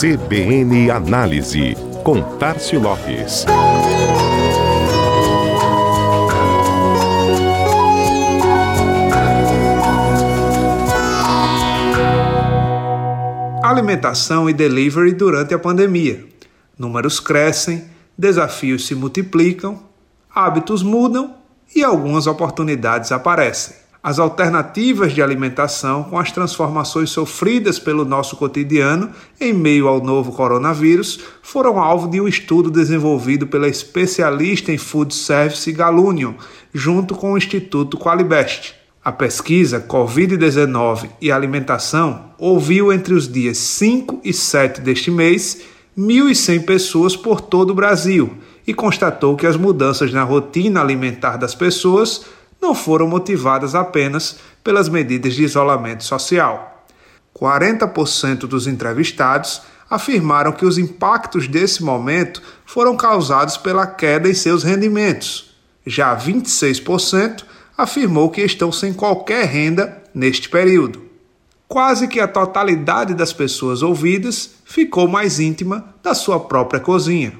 CBN Análise, com Tarcio Lopes. Alimentação e delivery durante a pandemia. Números crescem, desafios se multiplicam, hábitos mudam e algumas oportunidades aparecem. As alternativas de alimentação, com as transformações sofridas pelo nosso cotidiano em meio ao novo coronavírus, foram alvo de um estudo desenvolvido pela especialista em food service Galunion, junto com o Instituto Qualibest. A pesquisa Covid-19 e Alimentação ouviu entre os dias 5 e 7 deste mês 1.100 pessoas por todo o Brasil e constatou que as mudanças na rotina alimentar das pessoas não foram motivadas apenas pelas medidas de isolamento social. 40% dos entrevistados afirmaram que os impactos desse momento foram causados pela queda em seus rendimentos. Já 26% afirmou que estão sem qualquer renda neste período. Quase que a totalidade das pessoas ouvidas ficou mais íntima da sua própria cozinha.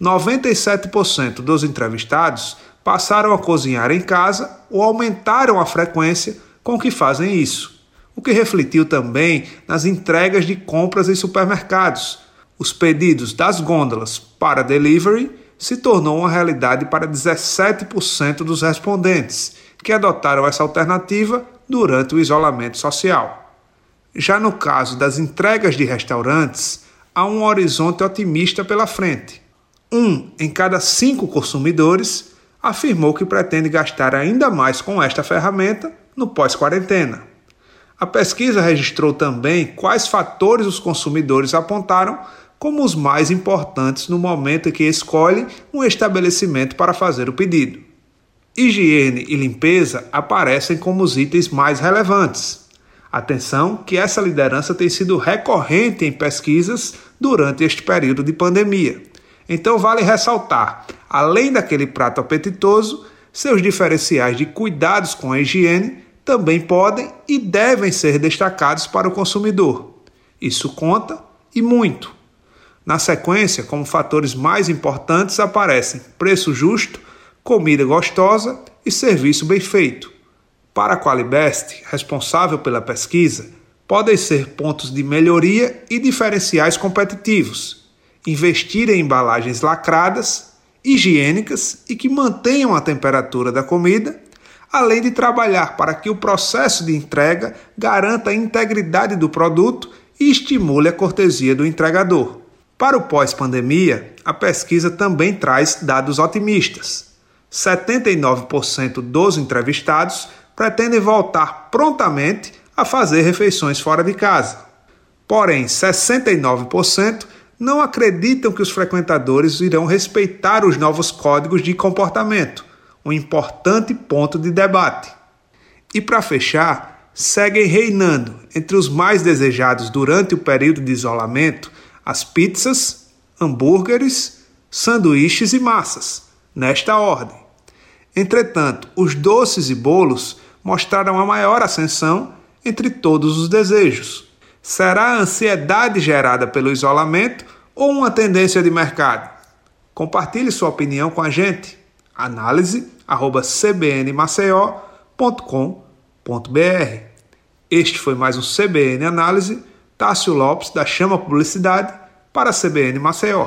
97% dos entrevistados passaram a cozinhar em casa ou aumentaram a frequência com que fazem isso, o que refletiu também nas entregas de compras em supermercados. Os pedidos das gôndolas para delivery se tornou uma realidade para 17% dos respondentes, que adotaram essa alternativa durante o isolamento social. Já no caso das entregas de restaurantes, há um horizonte otimista pela frente. Um em cada cinco consumidores afirmou que pretende gastar ainda mais com esta ferramenta no pós-quarentena. A pesquisa registrou também quais fatores os consumidores apontaram como os mais importantes no momento em que escolhem um estabelecimento para fazer o pedido. Higiene e limpeza aparecem como os itens mais relevantes. Atenção que essa liderança tem sido recorrente em pesquisas durante este período de pandemia. Então vale ressaltar além daquele prato apetitoso, seus diferenciais de cuidados com a higiene também podem e devem ser destacados para o consumidor. Isso conta e muito. Na sequência, como fatores mais importantes, aparecem preço justo, comida gostosa e serviço bem feito. Para a Qualibest, responsável pela pesquisa, podem ser pontos de melhoria e diferenciais competitivos. Investir em embalagens lacradas higiênicas e que mantenham a temperatura da comida, além de trabalhar para que o processo de entrega garanta a integridade do produto e estimule a cortesia do entregador. Para o pós-pandemia, a pesquisa também traz dados otimistas. 79% dos entrevistados pretendem voltar prontamente a fazer refeições fora de casa. Porém, 69% não acreditam que os frequentadores irão respeitar os novos códigos de comportamento, um importante ponto de debate. E para fechar, seguem reinando entre os mais desejados durante o período de isolamento as pizzas, hambúrgueres, sanduíches e massas, nesta ordem. Entretanto, os doces e bolos mostraram a maior ascensão entre todos os desejos. Será a ansiedade gerada pelo isolamento ou uma tendência de mercado? Compartilhe sua opinião com a gente. análise@cbnmaceió.com.br. Este foi mais um CBN Análise. Tássio Lopes da Chama Publicidade para a CBN Maceió.